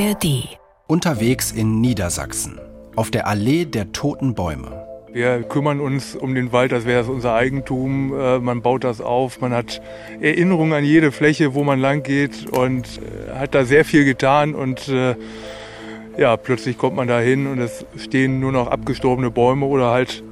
ARD. Unterwegs in Niedersachsen. Auf der Allee der toten Bäume. Wir kümmern uns um den Wald, als wäre es unser Eigentum. Äh, man baut das auf, man hat Erinnerungen an jede Fläche, wo man lang geht und äh, hat da sehr viel getan und äh, ja, plötzlich kommt man da hin und es stehen nur noch abgestorbene Bäume oder halt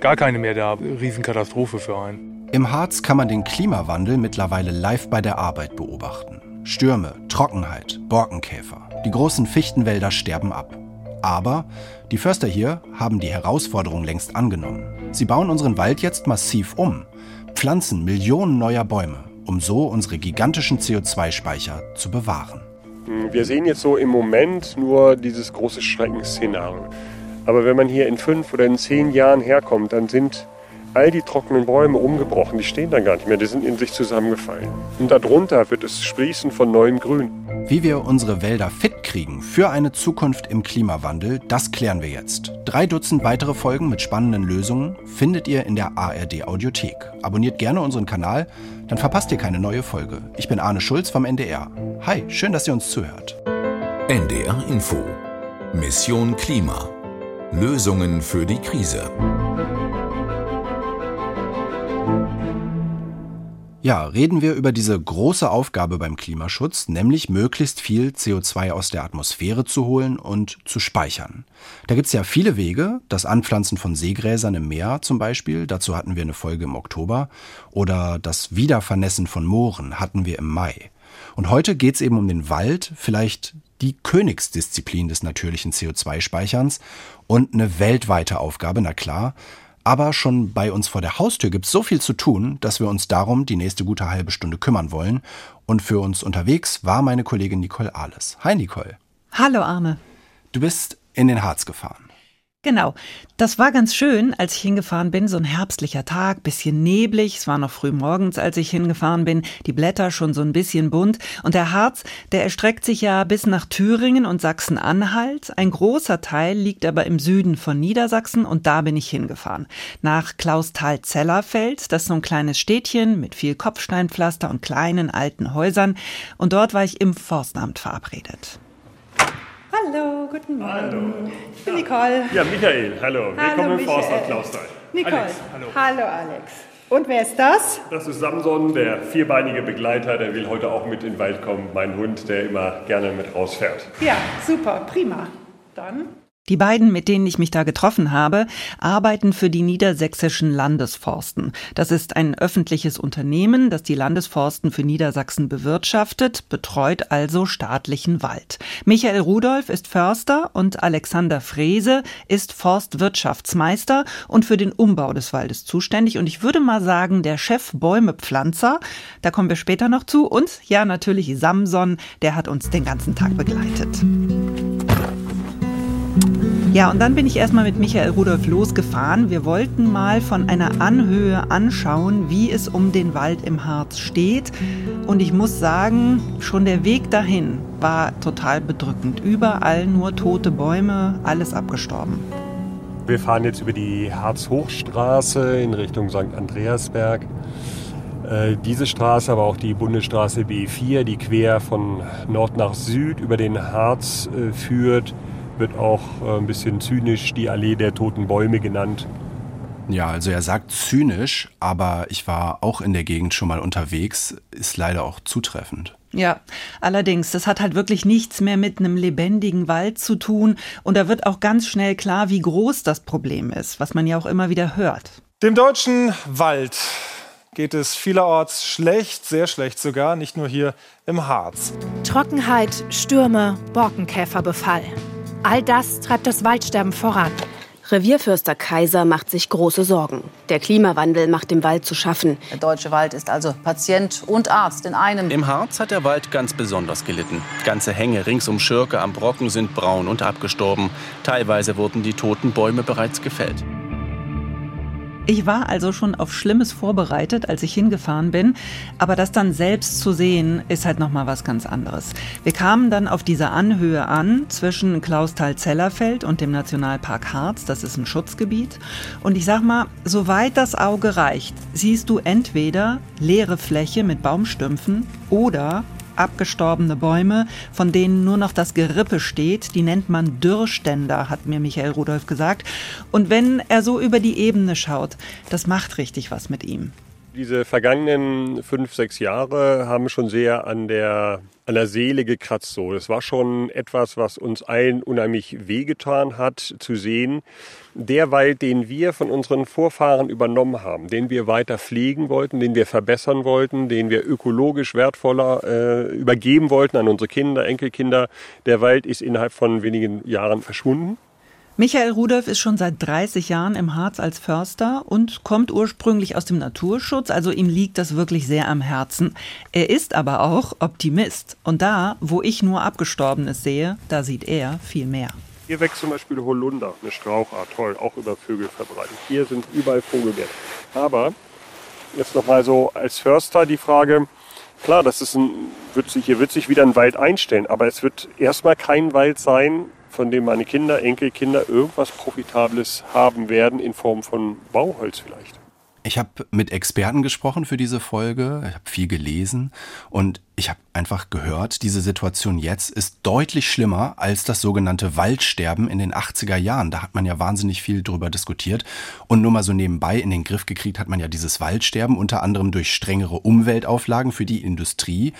gar keine mehr da. Riesenkatastrophe für einen. Im Harz kann man den Klimawandel mittlerweile live bei der Arbeit beobachten. Stürme, Trockenheit, Borkenkäfer. Die großen Fichtenwälder sterben ab. Aber die Förster hier haben die Herausforderung längst angenommen. Sie bauen unseren Wald jetzt massiv um, pflanzen Millionen neuer Bäume, um so unsere gigantischen CO2-Speicher zu bewahren. Wir sehen jetzt so im Moment nur dieses große Schreckensszenario. Aber wenn man hier in fünf oder in zehn Jahren herkommt, dann sind all die trockenen Bäume umgebrochen. Die stehen dann gar nicht mehr, die sind in sich zusammengefallen. Und darunter wird es sprießen von neuem Grün. Wie wir unsere Wälder fit kriegen für eine Zukunft im Klimawandel, das klären wir jetzt. Drei Dutzend weitere Folgen mit spannenden Lösungen findet ihr in der ARD Audiothek. Abonniert gerne unseren Kanal, dann verpasst ihr keine neue Folge. Ich bin Arne Schulz vom NDR. Hi, schön, dass ihr uns zuhört. NDR Info. Mission Klima. Lösungen für die Krise. Ja, reden wir über diese große Aufgabe beim Klimaschutz, nämlich möglichst viel CO2 aus der Atmosphäre zu holen und zu speichern. Da gibt's ja viele Wege, das Anpflanzen von Seegräsern im Meer zum Beispiel, dazu hatten wir eine Folge im Oktober, oder das Wiedervernässen von Mooren hatten wir im Mai. Und heute geht's eben um den Wald, vielleicht die Königsdisziplin des natürlichen CO2-Speicherns und eine weltweite Aufgabe, na klar, aber schon bei uns vor der Haustür gibt es so viel zu tun, dass wir uns darum die nächste gute halbe Stunde kümmern wollen. Und für uns unterwegs war meine Kollegin Nicole Ahles. Hi Nicole. Hallo Arne. Du bist in den Harz gefahren. Genau. Das war ganz schön, als ich hingefahren bin. So ein herbstlicher Tag, bisschen neblig. Es war noch früh morgens, als ich hingefahren bin. Die Blätter schon so ein bisschen bunt. Und der Harz, der erstreckt sich ja bis nach Thüringen und Sachsen-Anhalt. Ein großer Teil liegt aber im Süden von Niedersachsen und da bin ich hingefahren. Nach Klausthal-Zellerfeld. Das ist so ein kleines Städtchen mit viel Kopfsteinpflaster und kleinen alten Häusern. Und dort war ich im Forstamt verabredet. Hallo, guten Morgen. Hallo. Ich bin Nicole. Ja, Michael, hallo. Willkommen im Forstamt Klausthal. Nicole. Alex, hallo. Hallo, Alex. Und wer ist das? Das ist Samson, der vierbeinige Begleiter, der will heute auch mit in den Wald kommen. Mein Hund, der immer gerne mit rausfährt. Ja, super, prima. Dann die beiden, mit denen ich mich da getroffen habe, arbeiten für die niedersächsischen Landesforsten. Das ist ein öffentliches Unternehmen, das die Landesforsten für Niedersachsen bewirtschaftet, betreut also staatlichen Wald. Michael Rudolph ist Förster und Alexander Frese ist Forstwirtschaftsmeister und für den Umbau des Waldes zuständig. Und ich würde mal sagen, der Chef Bäumepflanzer, da kommen wir später noch zu. Und ja, natürlich Samson, der hat uns den ganzen Tag begleitet. Ja, und dann bin ich erstmal mit Michael Rudolf losgefahren. Wir wollten mal von einer Anhöhe anschauen, wie es um den Wald im Harz steht. Und ich muss sagen, schon der Weg dahin war total bedrückend. Überall nur tote Bäume, alles abgestorben. Wir fahren jetzt über die Harz-Hochstraße in Richtung St. Andreasberg. Äh, diese Straße, aber auch die Bundesstraße B4, die quer von Nord nach Süd über den Harz äh, führt, wird auch äh, ein bisschen zynisch die Allee der toten Bäume genannt. Ja, also er sagt zynisch, aber ich war auch in der Gegend schon mal unterwegs, ist leider auch zutreffend. Ja, allerdings, das hat halt wirklich nichts mehr mit einem lebendigen Wald zu tun und da wird auch ganz schnell klar, wie groß das Problem ist, was man ja auch immer wieder hört. Dem deutschen Wald geht es vielerorts schlecht, sehr schlecht sogar, nicht nur hier im Harz. Trockenheit, Stürme, Borkenkäferbefall. All das treibt das Waldsterben voran. Revierförster Kaiser macht sich große Sorgen. Der Klimawandel macht dem Wald zu schaffen. Der deutsche Wald ist also Patient und Arzt in einem. Im Harz hat der Wald ganz besonders gelitten. Ganze Hänge rings um Schirke am Brocken sind braun und abgestorben. Teilweise wurden die toten Bäume bereits gefällt. Ich war also schon auf Schlimmes vorbereitet, als ich hingefahren bin, aber das dann selbst zu sehen, ist halt noch mal was ganz anderes. Wir kamen dann auf dieser Anhöhe an zwischen Klausthal-Zellerfeld und dem Nationalpark Harz, das ist ein Schutzgebiet, und ich sag mal, soweit das Auge reicht, siehst du entweder leere Fläche mit Baumstümpfen oder abgestorbene Bäume, von denen nur noch das Gerippe steht. Die nennt man Dürrständer, hat mir Michael Rudolph gesagt. Und wenn er so über die Ebene schaut, das macht richtig was mit ihm. Diese vergangenen fünf, sechs Jahre haben schon sehr an der, an der Seele gekratzt. So, das war schon etwas, was uns allen unheimlich wehgetan hat, zu sehen. Der Wald, den wir von unseren Vorfahren übernommen haben, den wir weiter pflegen wollten, den wir verbessern wollten, den wir ökologisch wertvoller äh, übergeben wollten an unsere Kinder, Enkelkinder, der Wald ist innerhalb von wenigen Jahren verschwunden. Michael Rudolph ist schon seit 30 Jahren im Harz als Förster und kommt ursprünglich aus dem Naturschutz, also ihm liegt das wirklich sehr am Herzen. Er ist aber auch Optimist. Und da, wo ich nur Abgestorbenes sehe, da sieht er viel mehr. Hier wächst zum Beispiel Holunder, eine Strauchart, toll, auch über Vögel verbreitet. Hier sind überall Vogelbetten. Aber jetzt nochmal so als Förster die Frage, klar, das ist ein, wird sich, hier wird sich wieder ein Wald einstellen, aber es wird erstmal kein Wald sein, von dem meine Kinder, Enkelkinder irgendwas Profitables haben werden in Form von Bauholz vielleicht. Ich habe mit Experten gesprochen für diese Folge, ich habe viel gelesen und ich habe einfach gehört, diese Situation jetzt ist deutlich schlimmer als das sogenannte Waldsterben in den 80er Jahren. Da hat man ja wahnsinnig viel drüber diskutiert und nur mal so nebenbei in den Griff gekriegt hat man ja dieses Waldsterben unter anderem durch strengere Umweltauflagen für die Industrie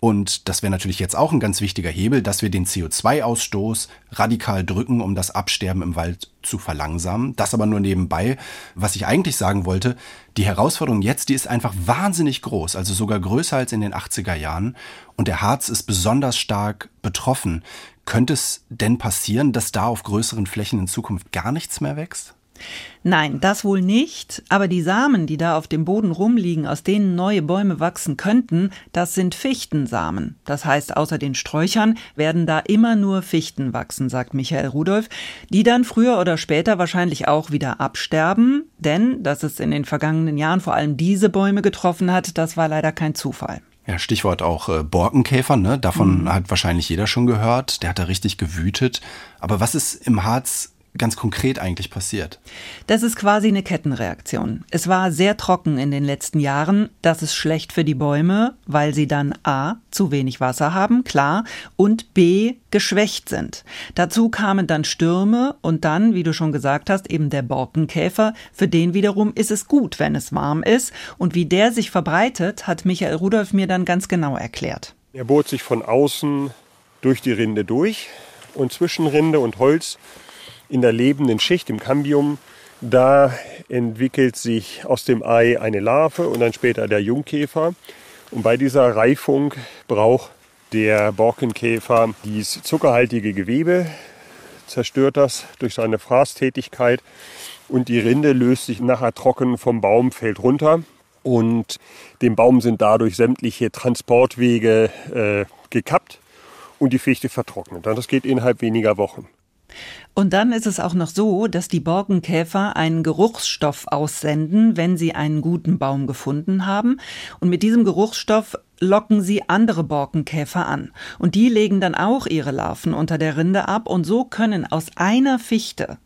und das wäre natürlich jetzt auch ein ganz wichtiger Hebel, dass wir den CO2-Ausstoß radikal drücken, um das Absterben im Wald zu verlangsamen. Das aber nur nebenbei. Was ich eigentlich sagen wollte, die Herausforderung jetzt, die ist einfach wahnsinnig groß, also sogar größer als in den 80er Jahren. Und der Harz ist besonders stark betroffen. Könnte es denn passieren, dass da auf größeren Flächen in Zukunft gar nichts mehr wächst? Nein, das wohl nicht, aber die Samen, die da auf dem Boden rumliegen, aus denen neue Bäume wachsen könnten, das sind Fichtensamen. Das heißt, außer den Sträuchern werden da immer nur Fichten wachsen, sagt Michael Rudolph, die dann früher oder später wahrscheinlich auch wieder absterben, denn dass es in den vergangenen Jahren vor allem diese Bäume getroffen hat, das war leider kein Zufall. Ja, Stichwort auch äh, Borkenkäfer, ne? Davon mhm. hat wahrscheinlich jeder schon gehört. Der hat da richtig gewütet. Aber was ist im Harz ganz konkret eigentlich passiert? Das ist quasi eine Kettenreaktion. Es war sehr trocken in den letzten Jahren. Das ist schlecht für die Bäume, weil sie dann A, zu wenig Wasser haben, klar, und B, geschwächt sind. Dazu kamen dann Stürme und dann, wie du schon gesagt hast, eben der Borkenkäfer. Für den wiederum ist es gut, wenn es warm ist. Und wie der sich verbreitet, hat Michael Rudolph mir dann ganz genau erklärt. Er bohrt sich von außen durch die Rinde durch und zwischen Rinde und Holz in der lebenden Schicht, im Cambium, da entwickelt sich aus dem Ei eine Larve und dann später der Jungkäfer. Und bei dieser Reifung braucht der Borkenkäfer dieses zuckerhaltige Gewebe, zerstört das durch seine Fraßtätigkeit und die Rinde löst sich nachher trocken vom Baum, fällt runter und dem Baum sind dadurch sämtliche Transportwege äh, gekappt und die Fichte vertrocknet. Das geht innerhalb weniger Wochen. Und dann ist es auch noch so, dass die Borkenkäfer einen Geruchsstoff aussenden, wenn sie einen guten Baum gefunden haben. Und mit diesem Geruchsstoff locken sie andere Borkenkäfer an. Und die legen dann auch ihre Larven unter der Rinde ab. Und so können aus einer Fichte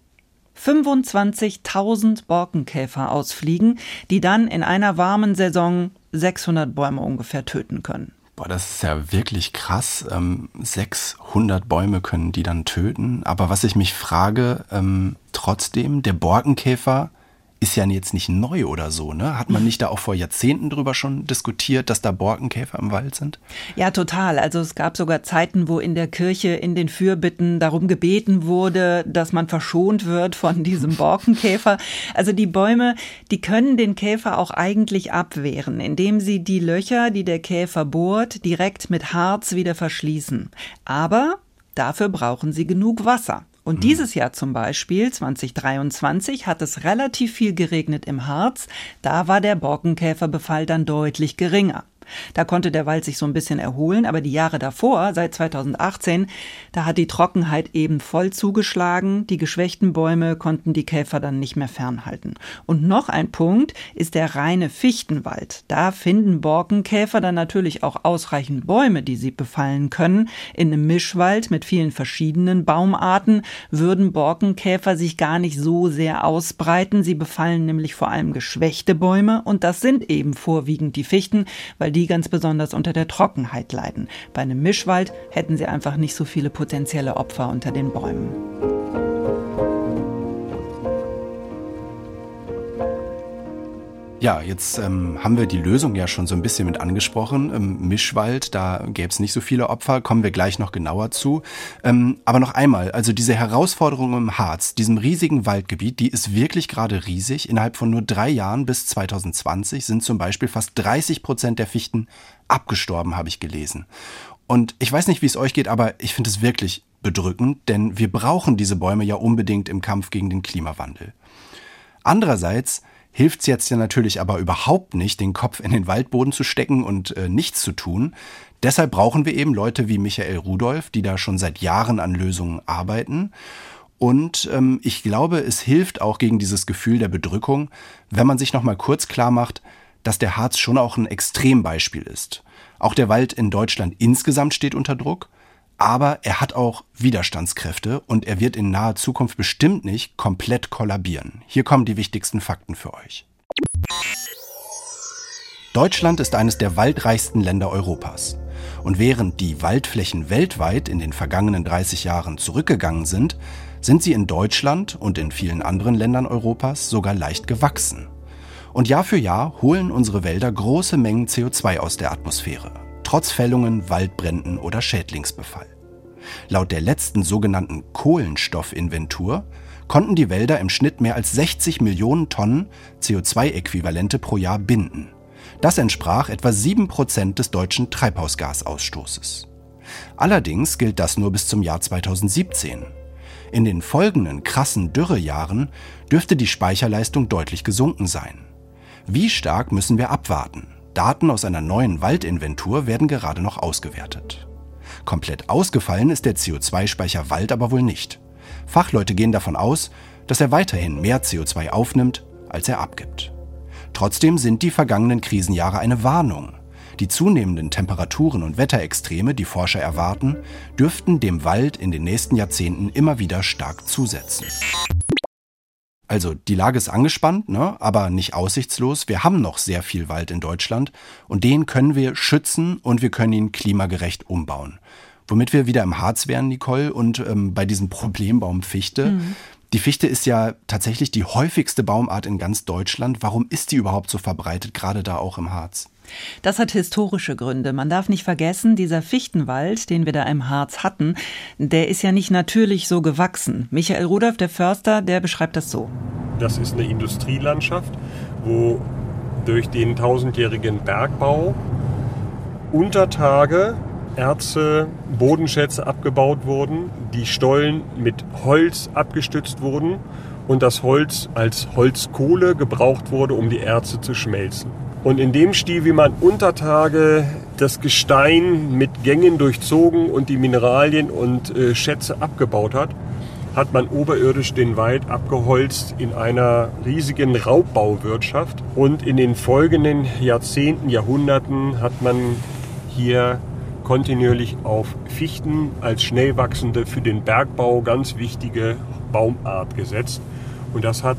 25.000 Borkenkäfer ausfliegen, die dann in einer warmen Saison 600 Bäume ungefähr töten können. Boah, das ist ja wirklich krass. Ähm, 600 Bäume können die dann töten. Aber was ich mich frage, ähm, trotzdem, der Borkenkäfer ist ja jetzt nicht neu oder so, ne? Hat man nicht da auch vor Jahrzehnten drüber schon diskutiert, dass da Borkenkäfer im Wald sind? Ja, total. Also es gab sogar Zeiten, wo in der Kirche in den Fürbitten darum gebeten wurde, dass man verschont wird von diesem Borkenkäfer. Also die Bäume, die können den Käfer auch eigentlich abwehren, indem sie die Löcher, die der Käfer bohrt, direkt mit Harz wieder verschließen. Aber dafür brauchen sie genug Wasser. Und mhm. dieses Jahr zum Beispiel, 2023, hat es relativ viel geregnet im Harz. Da war der Borkenkäferbefall dann deutlich geringer. Da konnte der Wald sich so ein bisschen erholen, aber die Jahre davor, seit 2018, da hat die Trockenheit eben voll zugeschlagen. Die geschwächten Bäume konnten die Käfer dann nicht mehr fernhalten. Und noch ein Punkt ist der reine Fichtenwald. Da finden Borkenkäfer dann natürlich auch ausreichend Bäume, die sie befallen können. In einem Mischwald mit vielen verschiedenen Baumarten würden Borkenkäfer sich gar nicht so sehr ausbreiten. Sie befallen nämlich vor allem geschwächte Bäume und das sind eben vorwiegend die Fichten, weil die ganz besonders unter der Trockenheit leiden. Bei einem Mischwald hätten sie einfach nicht so viele potenzielle Opfer unter den Bäumen. Ja, jetzt ähm, haben wir die Lösung ja schon so ein bisschen mit angesprochen. Im Mischwald, da gäbe es nicht so viele Opfer, kommen wir gleich noch genauer zu. Ähm, aber noch einmal, also diese Herausforderung im Harz, diesem riesigen Waldgebiet, die ist wirklich gerade riesig. Innerhalb von nur drei Jahren bis 2020 sind zum Beispiel fast 30 Prozent der Fichten abgestorben, habe ich gelesen. Und ich weiß nicht, wie es euch geht, aber ich finde es wirklich bedrückend, denn wir brauchen diese Bäume ja unbedingt im Kampf gegen den Klimawandel. Andererseits hilft es jetzt ja natürlich aber überhaupt nicht, den Kopf in den Waldboden zu stecken und äh, nichts zu tun. Deshalb brauchen wir eben Leute wie Michael Rudolph, die da schon seit Jahren an Lösungen arbeiten. Und ähm, ich glaube, es hilft auch gegen dieses Gefühl der Bedrückung, wenn man sich noch mal kurz klar macht, dass der Harz schon auch ein Extrembeispiel ist. Auch der Wald in Deutschland insgesamt steht unter Druck aber er hat auch Widerstandskräfte und er wird in naher Zukunft bestimmt nicht komplett kollabieren. Hier kommen die wichtigsten Fakten für euch. Deutschland ist eines der waldreichsten Länder Europas. Und während die Waldflächen weltweit in den vergangenen 30 Jahren zurückgegangen sind, sind sie in Deutschland und in vielen anderen Ländern Europas sogar leicht gewachsen. Und Jahr für Jahr holen unsere Wälder große Mengen CO2 aus der Atmosphäre trotz Fällungen, Waldbränden oder Schädlingsbefall. Laut der letzten sogenannten Kohlenstoffinventur konnten die Wälder im Schnitt mehr als 60 Millionen Tonnen CO2-Äquivalente pro Jahr binden. Das entsprach etwa 7% des deutschen Treibhausgasausstoßes. Allerdings gilt das nur bis zum Jahr 2017. In den folgenden krassen Dürrejahren dürfte die Speicherleistung deutlich gesunken sein. Wie stark müssen wir abwarten? Daten aus einer neuen Waldinventur werden gerade noch ausgewertet. Komplett ausgefallen ist der CO2-Speicher Wald aber wohl nicht. Fachleute gehen davon aus, dass er weiterhin mehr CO2 aufnimmt, als er abgibt. Trotzdem sind die vergangenen Krisenjahre eine Warnung. Die zunehmenden Temperaturen und Wetterextreme, die Forscher erwarten, dürften dem Wald in den nächsten Jahrzehnten immer wieder stark zusetzen. Also die Lage ist angespannt, ne, aber nicht aussichtslos. Wir haben noch sehr viel Wald in Deutschland und den können wir schützen und wir können ihn klimagerecht umbauen. Womit wir wieder im Harz wären, Nicole, und ähm, bei diesem Problembaum Fichte. Mhm. Die Fichte ist ja tatsächlich die häufigste Baumart in ganz Deutschland. Warum ist die überhaupt so verbreitet, gerade da auch im Harz? Das hat historische Gründe. Man darf nicht vergessen, dieser Fichtenwald, den wir da im Harz hatten, der ist ja nicht natürlich so gewachsen. Michael Rudolph, der Förster, der beschreibt das so. Das ist eine Industrielandschaft, wo durch den tausendjährigen Bergbau unter Tage Erze, Bodenschätze abgebaut wurden, die Stollen mit Holz abgestützt wurden und das Holz als Holzkohle gebraucht wurde, um die Erze zu schmelzen. Und in dem Stil, wie man unter Tage das Gestein mit Gängen durchzogen und die Mineralien und äh, Schätze abgebaut hat, hat man oberirdisch den Wald abgeholzt in einer riesigen Raubbauwirtschaft. Und in den folgenden Jahrzehnten, Jahrhunderten hat man hier kontinuierlich auf Fichten als schnell wachsende, für den Bergbau ganz wichtige Baumart gesetzt. Und das hat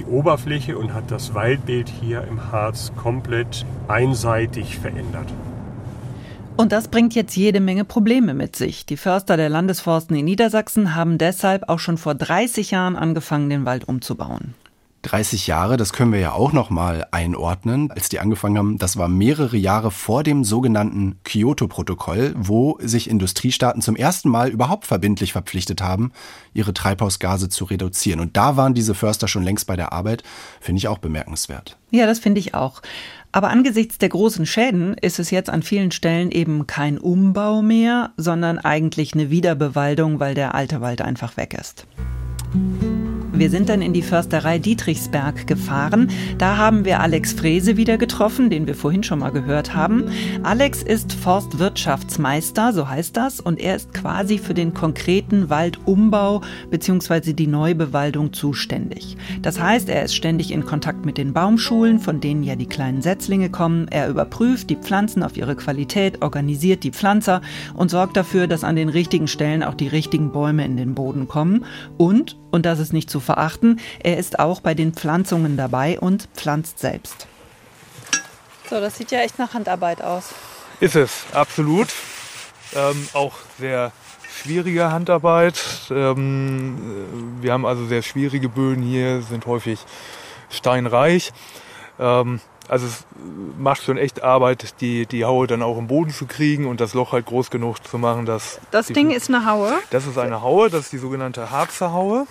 die Oberfläche und hat das Waldbild hier im Harz komplett einseitig verändert. Und das bringt jetzt jede Menge Probleme mit sich. Die Förster der Landesforsten in Niedersachsen haben deshalb auch schon vor 30 Jahren angefangen, den Wald umzubauen. 30 Jahre, das können wir ja auch noch mal einordnen, als die angefangen haben. Das war mehrere Jahre vor dem sogenannten Kyoto-Protokoll, wo sich Industriestaaten zum ersten Mal überhaupt verbindlich verpflichtet haben, ihre Treibhausgase zu reduzieren. Und da waren diese Förster schon längst bei der Arbeit. Finde ich auch bemerkenswert. Ja, das finde ich auch. Aber angesichts der großen Schäden ist es jetzt an vielen Stellen eben kein Umbau mehr, sondern eigentlich eine Wiederbewaldung, weil der alte Wald einfach weg ist. Wir sind dann in die Försterei Dietrichsberg gefahren. Da haben wir Alex Frese wieder getroffen, den wir vorhin schon mal gehört haben. Alex ist Forstwirtschaftsmeister, so heißt das, und er ist quasi für den konkreten Waldumbau bzw. die Neubewaldung zuständig. Das heißt, er ist ständig in Kontakt mit den Baumschulen, von denen ja die kleinen Setzlinge kommen. Er überprüft die Pflanzen auf ihre Qualität, organisiert die Pflanzer und sorgt dafür, dass an den richtigen Stellen auch die richtigen Bäume in den Boden kommen. Und, und das ist nicht zu verachten. Er ist auch bei den Pflanzungen dabei und pflanzt selbst. So, das sieht ja echt nach Handarbeit aus. Ist es, absolut. Ähm, auch sehr schwierige Handarbeit. Ähm, wir haben also sehr schwierige Böden hier, sind häufig steinreich. Ähm, also es macht schon echt Arbeit, die, die Haue dann auch im Boden zu kriegen und das Loch halt groß genug zu machen, dass... Das die, Ding ist eine Haue? Das ist eine Haue, das ist die sogenannte Harzer Haue.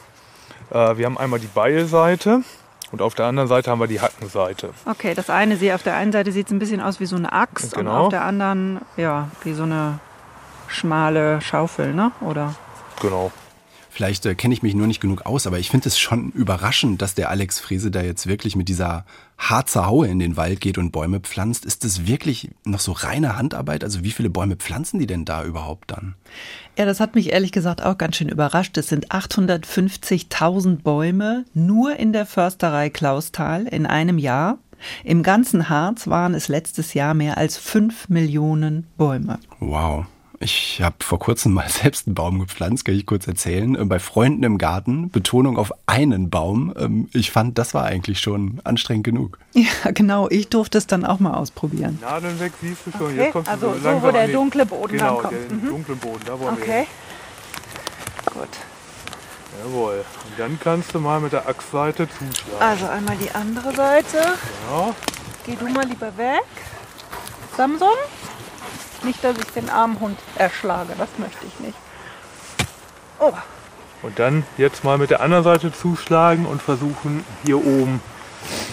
Äh, wir haben einmal die Beilseite und auf der anderen Seite haben wir die Hackenseite. Okay, das eine, sie auf der einen Seite sieht es ein bisschen aus wie so eine Axt Genau. und auf der anderen, ja, wie so eine schmale Schaufel, ne? Oder? Genau. Vielleicht äh, kenne ich mich nur nicht genug aus, aber ich finde es schon überraschend, dass der Alex Frese da jetzt wirklich mit dieser Harzer Haue in den Wald geht und Bäume pflanzt. Ist das wirklich noch so reine Handarbeit? Also wie viele Bäume pflanzen die denn da überhaupt dann? Ja, das hat mich ehrlich gesagt auch ganz schön überrascht. Es sind 850.000 Bäume nur in der Försterei Klausthal in einem Jahr. Im ganzen Harz waren es letztes Jahr mehr als 5 Millionen Bäume. Wow. Ich habe vor kurzem mal selbst einen Baum gepflanzt, kann ich kurz erzählen, äh, bei Freunden im Garten. Betonung auf einen Baum. Ähm, Ich fand, das war eigentlich schon anstrengend genug. Ja, genau. Ich durfte es dann auch mal ausprobieren. Nadeln weg, siehst du schon. Okay, Jetzt kommst du also so wo der an dunkle Boden genau, kommt. den Mhm. dunklen Boden, da wollen wir Okay. hin. Gut. Jawohl. Und dann kannst du mal mit der Achsseite zuschlagen. Also einmal die andere Seite. Ja. Geh du mal lieber weg. Samson? Nicht, dass ich den armen Hund erschlage. Das möchte ich nicht. Oh, Und dann jetzt mal mit der anderen Seite zuschlagen und versuchen hier oben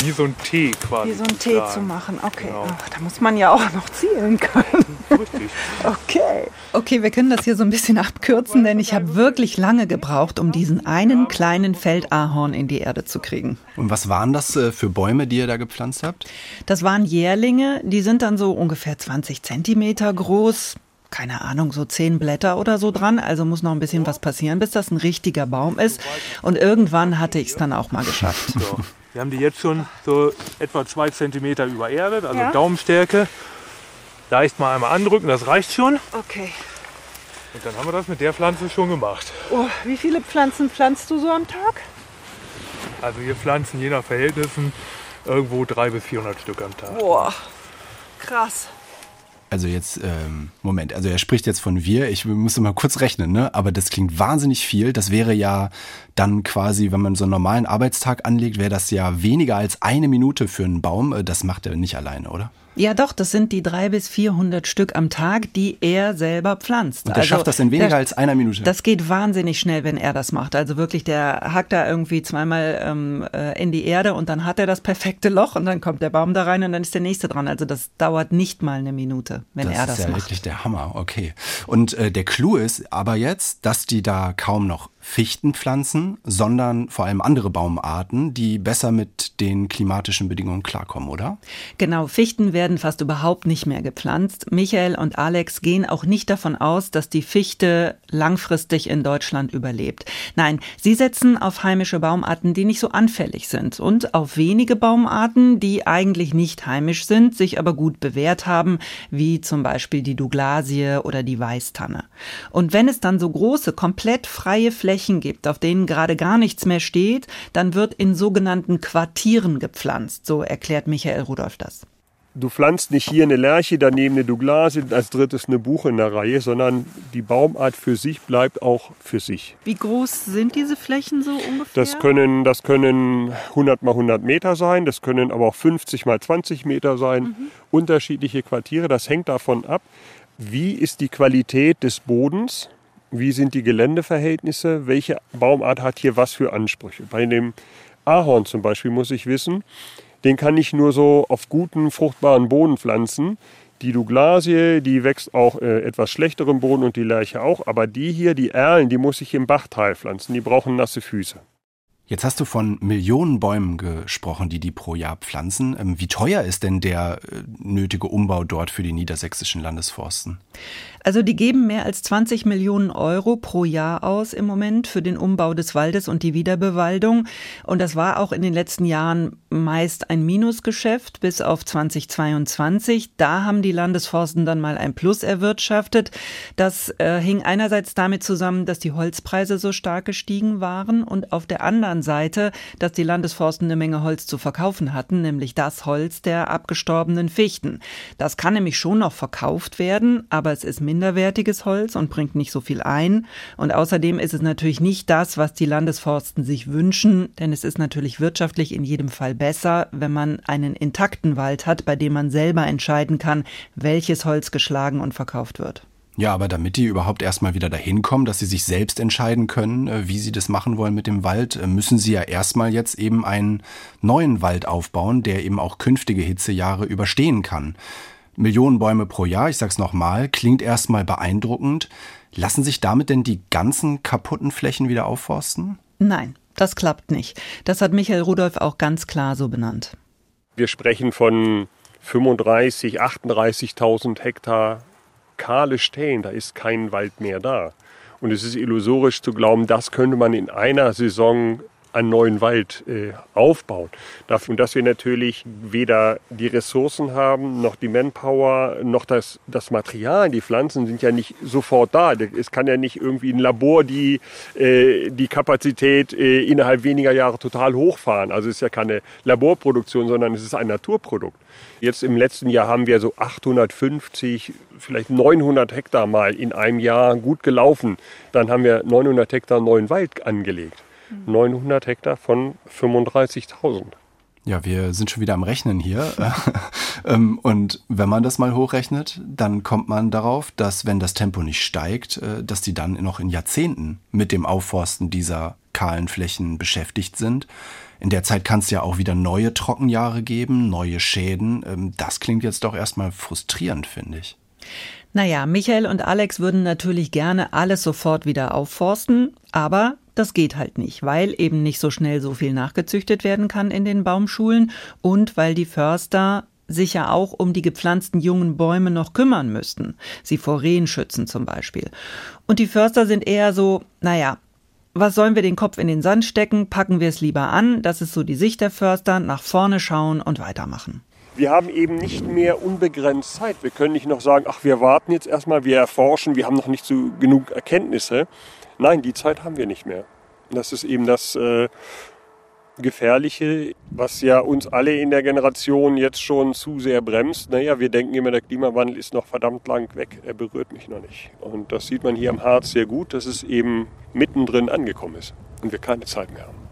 wie so ein T quasi. wie so ein zu Tee zu machen. Okay. Genau. Ach, da muss man ja auch noch zielen können. Richtig. Okay. Okay, wir können das hier so ein bisschen abkürzen, denn ich habe wirklich lange gebraucht, um diesen einen kleinen Feldahorn in die Erde zu kriegen. Und was waren das äh, für Bäume, die ihr da gepflanzt habt? Das waren Jährlinge, die sind dann so ungefähr 20 Zentimeter groß. Keine Ahnung, so zehn Blätter oder so dran. Also muss noch ein bisschen was passieren, bis das ein richtiger Baum ist. Und irgendwann hatte ich es dann auch mal geschafft. So. Wir haben die jetzt schon so etwa zwei Zentimeter übererdet, also Ja. Daumenstärke. Leicht mal einmal andrücken, das reicht schon. Okay. Und dann haben wir das mit der Pflanze schon gemacht. Oh, wie viele Pflanzen pflanzt du so am Tag? Also wir pflanzen je nach Verhältnissen irgendwo 300 bis 400 Stück am Tag. Boah, krass. Also jetzt, ähm, Moment, also er spricht jetzt von wir, ich musste mal kurz rechnen, ne? aber das klingt wahnsinnig viel. Das wäre ja dann quasi, wenn man so einen normalen Arbeitstag anlegt, wäre das ja weniger als eine Minute für einen Baum. Äh, Das macht er nicht alleine, oder? Ja, doch, das sind die 300 bis 400 Stück am Tag, die er selber pflanzt. Und er schafft das in weniger der- als einer Minute. Das geht wahnsinnig schnell, wenn er das macht. Also wirklich, der hackt da irgendwie zweimal ähm, äh, in die Erde und dann hat er das perfekte Loch und dann kommt der Baum da rein und dann ist der nächste dran. Also das dauert nicht mal eine Minute, wenn das er das ist ja macht. wirklich der Hammer, okay. Und äh, der Clou ist aber jetzt, dass die da kaum noch Fichten pflanzen, sondern vor allem andere Baumarten, die besser mit den klimatischen Bedingungen klarkommen, oder? Genau, Fichten werden fast überhaupt nicht mehr gepflanzt. Michael und Alex gehen auch nicht davon aus, dass die Fichte langfristig in Deutschland überlebt. Nein, sie setzen auf heimische Baumarten, die nicht so anfällig sind und auf wenige Baumarten, die eigentlich nicht heimisch sind, sich aber gut bewährt haben, wie zum Beispiel die Douglasie oder die Weißtanne. Und wenn es dann so große, komplett freie Flächen gibt, auf denen gerade gar nichts mehr steht, dann wird in sogenannten Quartieren gepflanzt, so erklärt Michael Rudolph das. Du pflanzt nicht hier eine Lerche, daneben eine Douglasie, als drittes eine Buche in der Reihe, sondern die Baumart für sich bleibt auch für sich. Wie groß sind diese Flächen so ungefähr? Das können, das können 100 mal 100 Meter sein, das können aber auch 50 mal 20 Meter sein. Unterschiedliche Quartiere, das hängt davon ab, wie ist die Qualität des Bodens, wie sind die Geländeverhältnisse, welche Baumart hat hier was für Ansprüche. Bei dem Ahorn zum Beispiel muss ich wissen, den kann ich nur so auf guten, fruchtbaren Boden pflanzen. Die Douglasie, die wächst auch äh, etwas schlechterem Boden und die Lerche auch. Aber die hier, die Erlen, die muss ich im Bachtal pflanzen. Die brauchen nasse Füße. Jetzt hast du von Millionen Bäumen gesprochen, die die pro Jahr pflanzen. Ähm, Wie teuer ist denn der äh, nötige Umbau dort für die niedersächsischen Landesforsten? Also die geben mehr als 20 Millionen Euro pro Jahr aus im Moment für den Umbau des Waldes und die Wiederbewaldung. Und das war auch in den letzten Jahren meist ein Minusgeschäft bis auf 2022. Da haben die Landesforsten dann mal ein Plus erwirtschaftet. Das äh, hing einerseits damit zusammen, dass die Holzpreise so stark gestiegen waren und auf der anderen anderen Seite, dass die Landesforsten eine Menge Holz zu verkaufen hatten, nämlich das Holz der abgestorbenen Fichten. Das kann nämlich schon noch verkauft werden, aber es ist minderwertiges Holz und bringt nicht so viel ein. Und außerdem ist es natürlich nicht das, was die Landesforsten sich wünschen, denn es ist natürlich wirtschaftlich in jedem Fall besser, wenn man einen intakten Wald hat, bei dem man selber entscheiden kann, welches Holz geschlagen und verkauft wird. Ja, aber damit die überhaupt erstmal wieder dahin kommen, dass sie sich selbst entscheiden können, äh, wie sie das machen wollen mit dem Wald, äh, müssen sie ja erstmal jetzt eben einen neuen Wald aufbauen, der eben auch künftige Hitzejahre überstehen kann. Millionen Bäume pro Jahr, ich sag's nochmal, klingt erstmal beeindruckend. Lassen sich damit denn die ganzen kaputten Flächen wieder aufforsten? Nein, das klappt nicht. Das hat Michael Rudolph auch ganz klar so benannt. Wir sprechen von 35, 38.000 Hektar kahle Stellen, da ist kein Wald mehr da. Und es ist illusorisch zu glauben, das könnte man in einer Saison einen neuen Wald äh, aufbauen. Dafür, dass wir natürlich weder die Ressourcen haben, noch die Manpower, noch das, das Material. Die Pflanzen sind ja nicht sofort da. Es kann ja nicht irgendwie ein Labor die, äh, die Kapazität äh, innerhalb weniger Jahre total hochfahren. Also es ist ja keine Laborproduktion, sondern es ist ein Naturprodukt. Jetzt im letzten Jahr haben wir so 850, vielleicht 900 Hektar mal in einem Jahr gut gelaufen. Dann haben wir 900 Hektar neuen Wald angelegt. 900 Hektar von 35.000. Ja, wir sind schon wieder am Rechnen hier. Ähm, und wenn man das mal hochrechnet, dann kommt man darauf, dass wenn das Tempo nicht steigt, äh, dass die dann noch in Jahrzehnten mit dem Aufforsten dieser kahlen Flächen beschäftigt sind. In der Zeit kann es ja auch wieder neue Trockenjahre geben, neue Schäden. Ähm, das klingt jetzt doch erstmal frustrierend, finde ich. Naja, Michael und Alex würden natürlich gerne alles sofort wieder aufforsten, aber das geht halt nicht, weil eben nicht so schnell so viel nachgezüchtet werden kann in den Baumschulen und weil die Förster sich ja auch um die gepflanzten jungen Bäume noch kümmern müssten, sie vor Rehen schützen zum Beispiel. Und die Förster sind eher so, naja, was sollen wir den Kopf in den Sand stecken, packen wir es lieber an, das ist so die Sicht der Förster, nach vorne schauen und weitermachen. Wir haben eben nicht mehr unbegrenzt Zeit. Wir können nicht noch sagen, ach, wir warten jetzt erstmal, wir erforschen, wir haben noch nicht so genug Erkenntnisse. Nein, die Zeit haben wir nicht mehr. Das ist eben das äh, Gefährliche, was ja uns alle in der Generation jetzt schon zu sehr bremst. Naja, wir denken immer, der Klimawandel ist noch verdammt lang weg. Er berührt mich noch nicht. Und das sieht man hier am Harz sehr gut, dass es eben mittendrin angekommen ist und wir keine Zeit mehr haben.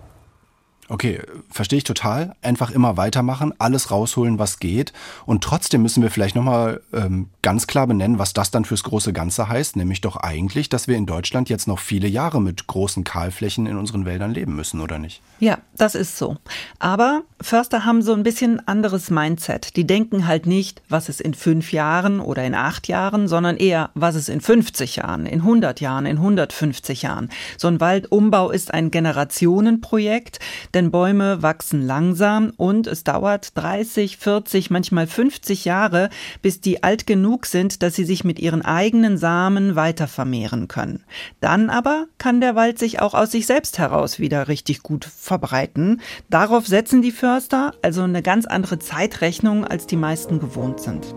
Okay, verstehe ich total. Einfach immer weitermachen, alles rausholen, was geht. Und trotzdem müssen wir vielleicht nochmal ähm, ganz klar benennen, was das dann fürs große Ganze heißt. Nämlich doch eigentlich, dass wir in Deutschland jetzt noch viele Jahre mit großen Kahlflächen in unseren Wäldern leben müssen, oder nicht? Ja, das ist so. Aber Förster haben so ein bisschen anderes Mindset. Die denken halt nicht, was ist in fünf Jahren oder in acht Jahren, sondern eher, was ist in 50 Jahren, in 100 Jahren, in 150 Jahren. So ein Waldumbau ist ein Generationenprojekt denn Bäume wachsen langsam und es dauert 30, 40, manchmal 50 Jahre, bis die alt genug sind, dass sie sich mit ihren eigenen Samen weiter vermehren können. Dann aber kann der Wald sich auch aus sich selbst heraus wieder richtig gut verbreiten. Darauf setzen die Förster also eine ganz andere Zeitrechnung, als die meisten gewohnt sind.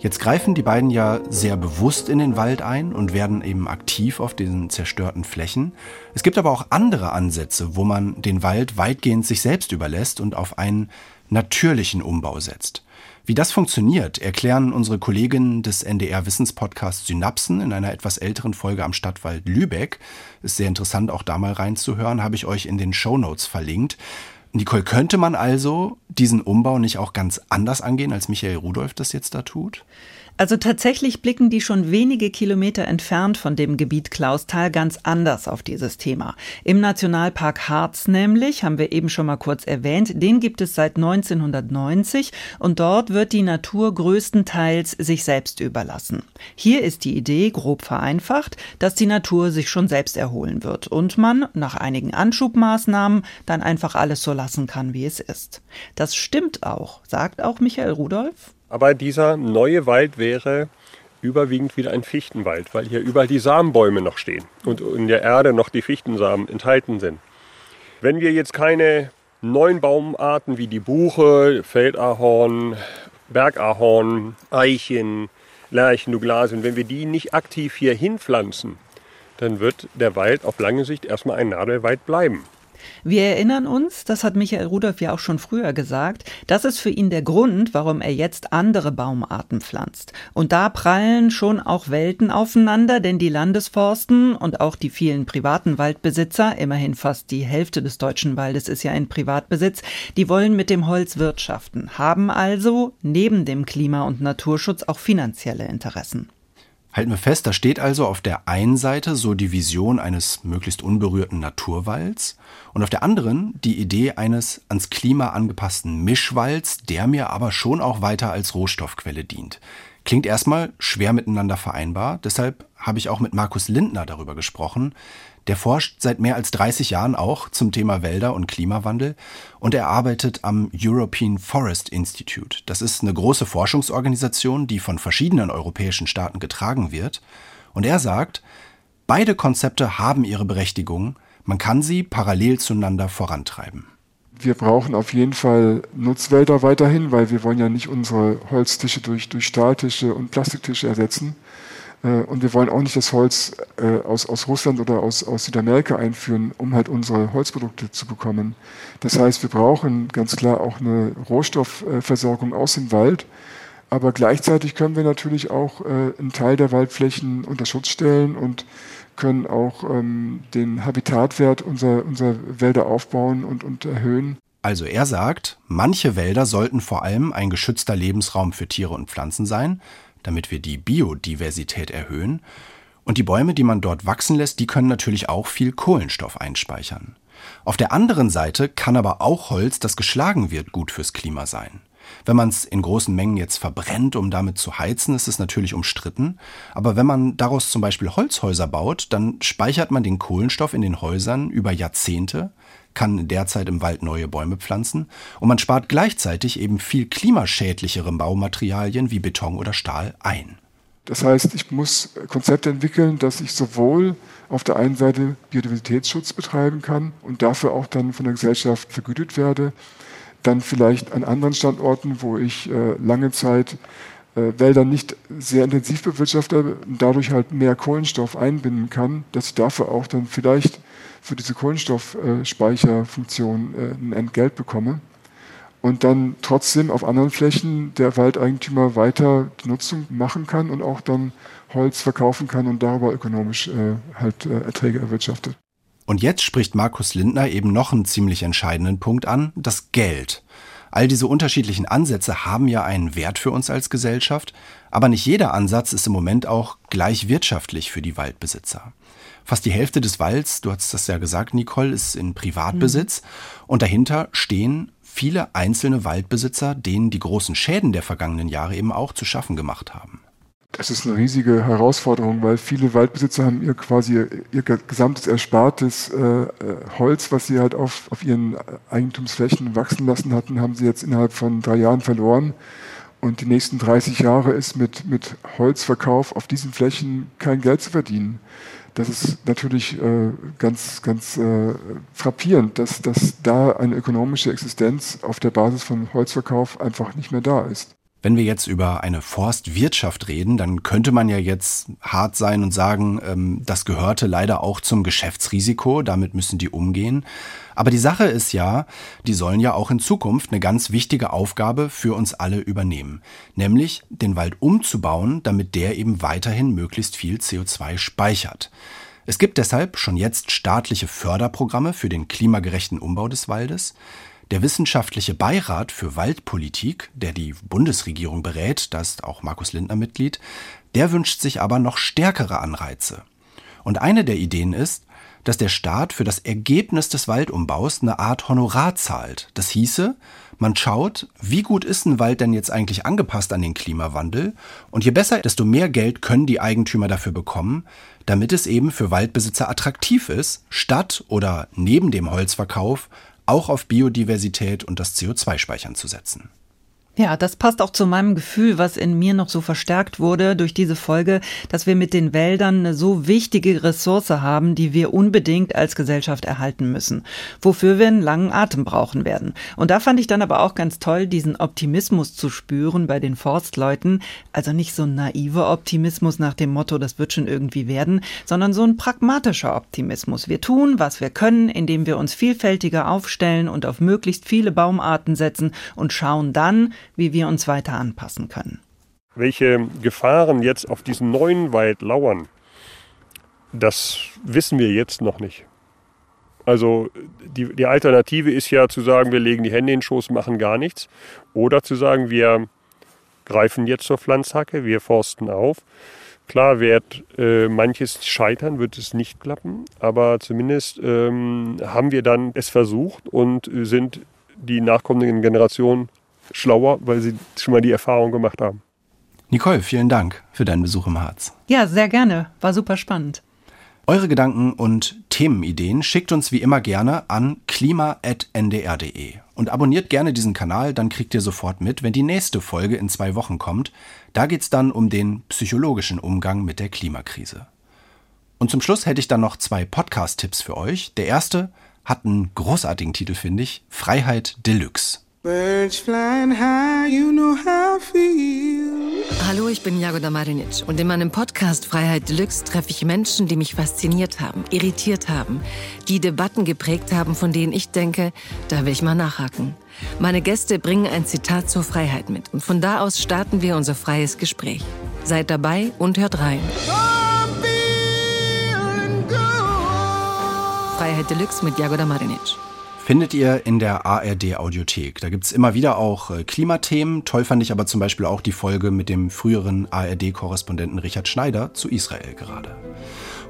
Jetzt greifen die beiden ja sehr bewusst in den Wald ein und werden eben aktiv auf diesen zerstörten Flächen. Es gibt aber auch andere Ansätze, wo man den Wald weitgehend sich selbst überlässt und auf einen natürlichen Umbau setzt. Wie das funktioniert, erklären unsere Kolleginnen des NDR Wissenspodcasts Synapsen in einer etwas älteren Folge am Stadtwald Lübeck. Ist sehr interessant, auch da mal reinzuhören, habe ich euch in den Show Notes verlinkt. Nicole, könnte man also diesen Umbau nicht auch ganz anders angehen, als Michael Rudolph das jetzt da tut? Also tatsächlich blicken die schon wenige Kilometer entfernt von dem Gebiet Klausthal ganz anders auf dieses Thema. Im Nationalpark Harz nämlich, haben wir eben schon mal kurz erwähnt, den gibt es seit 1990 und dort wird die Natur größtenteils sich selbst überlassen. Hier ist die Idee, grob vereinfacht, dass die Natur sich schon selbst erholen wird und man nach einigen Anschubmaßnahmen dann einfach alles so lassen kann, wie es ist. Das stimmt auch, sagt auch Michael Rudolph. Aber dieser neue Wald wäre überwiegend wieder ein Fichtenwald, weil hier überall die Samenbäume noch stehen und in der Erde noch die Fichtensamen enthalten sind. Wenn wir jetzt keine neuen Baumarten wie die Buche, Feldahorn, Bergahorn, Eichen, Lärchen, Douglasien, wenn wir die nicht aktiv hier hinpflanzen, dann wird der Wald auf lange Sicht erstmal ein Nadelwald bleiben. Wir erinnern uns, das hat Michael Rudolph ja auch schon früher gesagt, das ist für ihn der Grund, warum er jetzt andere Baumarten pflanzt. Und da prallen schon auch Welten aufeinander, denn die Landesforsten und auch die vielen privaten Waldbesitzer, immerhin fast die Hälfte des deutschen Waldes ist ja in Privatbesitz, die wollen mit dem Holz wirtschaften, haben also neben dem Klima- und Naturschutz auch finanzielle Interessen. Halten wir fest, da steht also auf der einen Seite so die Vision eines möglichst unberührten Naturwalds und auf der anderen die Idee eines ans Klima angepassten Mischwalds, der mir aber schon auch weiter als Rohstoffquelle dient. Klingt erstmal schwer miteinander vereinbar, deshalb habe ich auch mit Markus Lindner darüber gesprochen, der forscht seit mehr als 30 Jahren auch zum Thema Wälder und Klimawandel und er arbeitet am European Forest Institute. Das ist eine große Forschungsorganisation, die von verschiedenen europäischen Staaten getragen wird. Und er sagt, beide Konzepte haben ihre Berechtigung, man kann sie parallel zueinander vorantreiben. Wir brauchen auf jeden Fall Nutzwälder weiterhin, weil wir wollen ja nicht unsere Holztische durch, durch Stahltische und Plastiktische ersetzen. Äh, und wir wollen auch nicht das Holz äh, aus, aus Russland oder aus, aus Südamerika einführen, um halt unsere Holzprodukte zu bekommen. Das heißt, wir brauchen ganz klar auch eine Rohstoffversorgung aus dem Wald. Aber gleichzeitig können wir natürlich auch äh, einen Teil der Waldflächen unter Schutz stellen und können auch ähm, den Habitatwert unserer, unserer Wälder aufbauen und, und erhöhen. Also er sagt, manche Wälder sollten vor allem ein geschützter Lebensraum für Tiere und Pflanzen sein, damit wir die Biodiversität erhöhen. Und die Bäume, die man dort wachsen lässt, die können natürlich auch viel Kohlenstoff einspeichern. Auf der anderen Seite kann aber auch Holz, das geschlagen wird, gut fürs Klima sein. Wenn man es in großen Mengen jetzt verbrennt, um damit zu heizen, ist es natürlich umstritten. Aber wenn man daraus zum Beispiel Holzhäuser baut, dann speichert man den Kohlenstoff in den Häusern über Jahrzehnte kann derzeit im Wald neue Bäume pflanzen und man spart gleichzeitig eben viel klimaschädlichere Baumaterialien wie Beton oder Stahl ein. Das heißt, ich muss Konzepte entwickeln, dass ich sowohl auf der einen Seite Biodiversitätsschutz betreiben kann und dafür auch dann von der Gesellschaft vergütet werde, dann vielleicht an anderen Standorten, wo ich äh, lange Zeit äh, Wälder nicht sehr intensiv bewirtschafte und dadurch halt mehr Kohlenstoff einbinden kann, dass ich dafür auch dann vielleicht für diese Kohlenstoffspeicherfunktion äh, ein Entgelt bekomme und dann trotzdem auf anderen Flächen der Waldeigentümer weiter die Nutzung machen kann und auch dann Holz verkaufen kann und darüber ökonomisch äh, halt äh, Erträge erwirtschaftet. Und jetzt spricht Markus Lindner eben noch einen ziemlich entscheidenden Punkt an, das Geld. All diese unterschiedlichen Ansätze haben ja einen Wert für uns als Gesellschaft, aber nicht jeder Ansatz ist im Moment auch gleich wirtschaftlich für die Waldbesitzer. Fast die Hälfte des Walds, du hast das ja gesagt, Nicole, ist in Privatbesitz. Mhm. Und dahinter stehen viele einzelne Waldbesitzer, denen die großen Schäden der vergangenen Jahre eben auch zu schaffen gemacht haben. Das ist eine riesige Herausforderung, weil viele Waldbesitzer haben ihr quasi ihr gesamtes erspartes äh, Holz, was sie halt auf, auf ihren Eigentumsflächen wachsen lassen hatten, haben sie jetzt innerhalb von drei Jahren verloren. Und die nächsten 30 Jahre ist mit, mit Holzverkauf auf diesen Flächen kein Geld zu verdienen das ist natürlich äh, ganz, ganz äh, frappierend, dass, dass da eine ökonomische Existenz auf der Basis von Holzverkauf einfach nicht mehr da ist. Wenn wir jetzt über eine Forstwirtschaft reden, dann könnte man ja jetzt hart sein und sagen, ähm, das gehörte leider auch zum Geschäftsrisiko, damit müssen die umgehen. Aber die Sache ist ja, die sollen ja auch in Zukunft eine ganz wichtige Aufgabe für uns alle übernehmen, nämlich den Wald umzubauen, damit der eben weiterhin möglichst viel CO2 speichert. Es gibt deshalb schon jetzt staatliche Förderprogramme für den klimagerechten Umbau des Waldes. Der Wissenschaftliche Beirat für Waldpolitik, der die Bundesregierung berät, da ist auch Markus Lindner Mitglied, der wünscht sich aber noch stärkere Anreize. Und eine der Ideen ist, dass der Staat für das Ergebnis des Waldumbaus eine Art Honorar zahlt. Das hieße, man schaut, wie gut ist ein Wald denn jetzt eigentlich angepasst an den Klimawandel und je besser, desto mehr Geld können die Eigentümer dafür bekommen, damit es eben für Waldbesitzer attraktiv ist, statt oder neben dem Holzverkauf auch auf Biodiversität und das CO2-Speichern zu setzen. Ja, das passt auch zu meinem Gefühl, was in mir noch so verstärkt wurde durch diese Folge, dass wir mit den Wäldern eine so wichtige Ressource haben, die wir unbedingt als Gesellschaft erhalten müssen, wofür wir einen langen Atem brauchen werden. Und da fand ich dann aber auch ganz toll, diesen Optimismus zu spüren bei den Forstleuten. Also nicht so ein naiver Optimismus nach dem Motto, das wird schon irgendwie werden, sondern so ein pragmatischer Optimismus. Wir tun, was wir können, indem wir uns vielfältiger aufstellen und auf möglichst viele Baumarten setzen und schauen dann, wie wir uns weiter anpassen können. Welche Gefahren jetzt auf diesen neuen Wald lauern, das wissen wir jetzt noch nicht. Also die, die Alternative ist ja zu sagen, wir legen die Hände in den Schoß, machen gar nichts. Oder zu sagen, wir greifen jetzt zur Pflanzhacke, wir forsten auf. Klar wird äh, manches scheitern, wird es nicht klappen, aber zumindest ähm, haben wir dann es versucht und sind die nachkommenden Generationen schlauer, weil sie schon mal die Erfahrung gemacht haben. Nicole, vielen Dank für deinen Besuch im Harz. Ja, sehr gerne. War super spannend. Eure Gedanken und Themenideen schickt uns wie immer gerne an klima.ndr.de und abonniert gerne diesen Kanal, dann kriegt ihr sofort mit, wenn die nächste Folge in zwei Wochen kommt. Da geht es dann um den psychologischen Umgang mit der Klimakrise. Und zum Schluss hätte ich dann noch zwei Podcast-Tipps für euch. Der erste hat einen großartigen Titel, finde ich, Freiheit Deluxe. Birds flying high, you know how I feel. Hallo, ich bin Jagoda Marinic und in meinem Podcast Freiheit Deluxe treffe ich Menschen, die mich fasziniert haben, irritiert haben, die Debatten geprägt haben, von denen ich denke, da will ich mal nachhaken. Meine Gäste bringen ein Zitat zur Freiheit mit und von da aus starten wir unser freies Gespräch. Seid dabei und hört rein. Freiheit Deluxe mit Jagoda Marinic findet ihr in der ARD Audiothek. Da gibt's immer wieder auch äh, Klimathemen. Toll fand ich aber zum Beispiel auch die Folge mit dem früheren ARD-Korrespondenten Richard Schneider zu Israel gerade.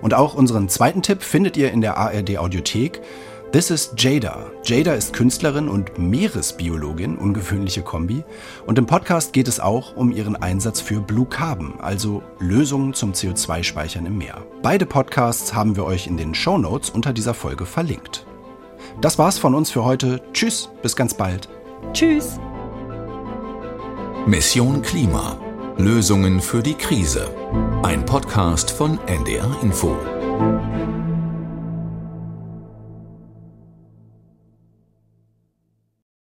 Und auch unseren zweiten Tipp findet ihr in der ARD Audiothek. This is Jada. Jada ist Künstlerin und Meeresbiologin, ungewöhnliche Kombi. Und im Podcast geht es auch um ihren Einsatz für Blue Carbon, also Lösungen zum CO2-Speichern im Meer. Beide Podcasts haben wir euch in den Show Notes unter dieser Folge verlinkt. Das war's von uns für heute. Tschüss, bis ganz bald. Tschüss. Mission Klima. Lösungen für die Krise. Ein Podcast von NDR Info.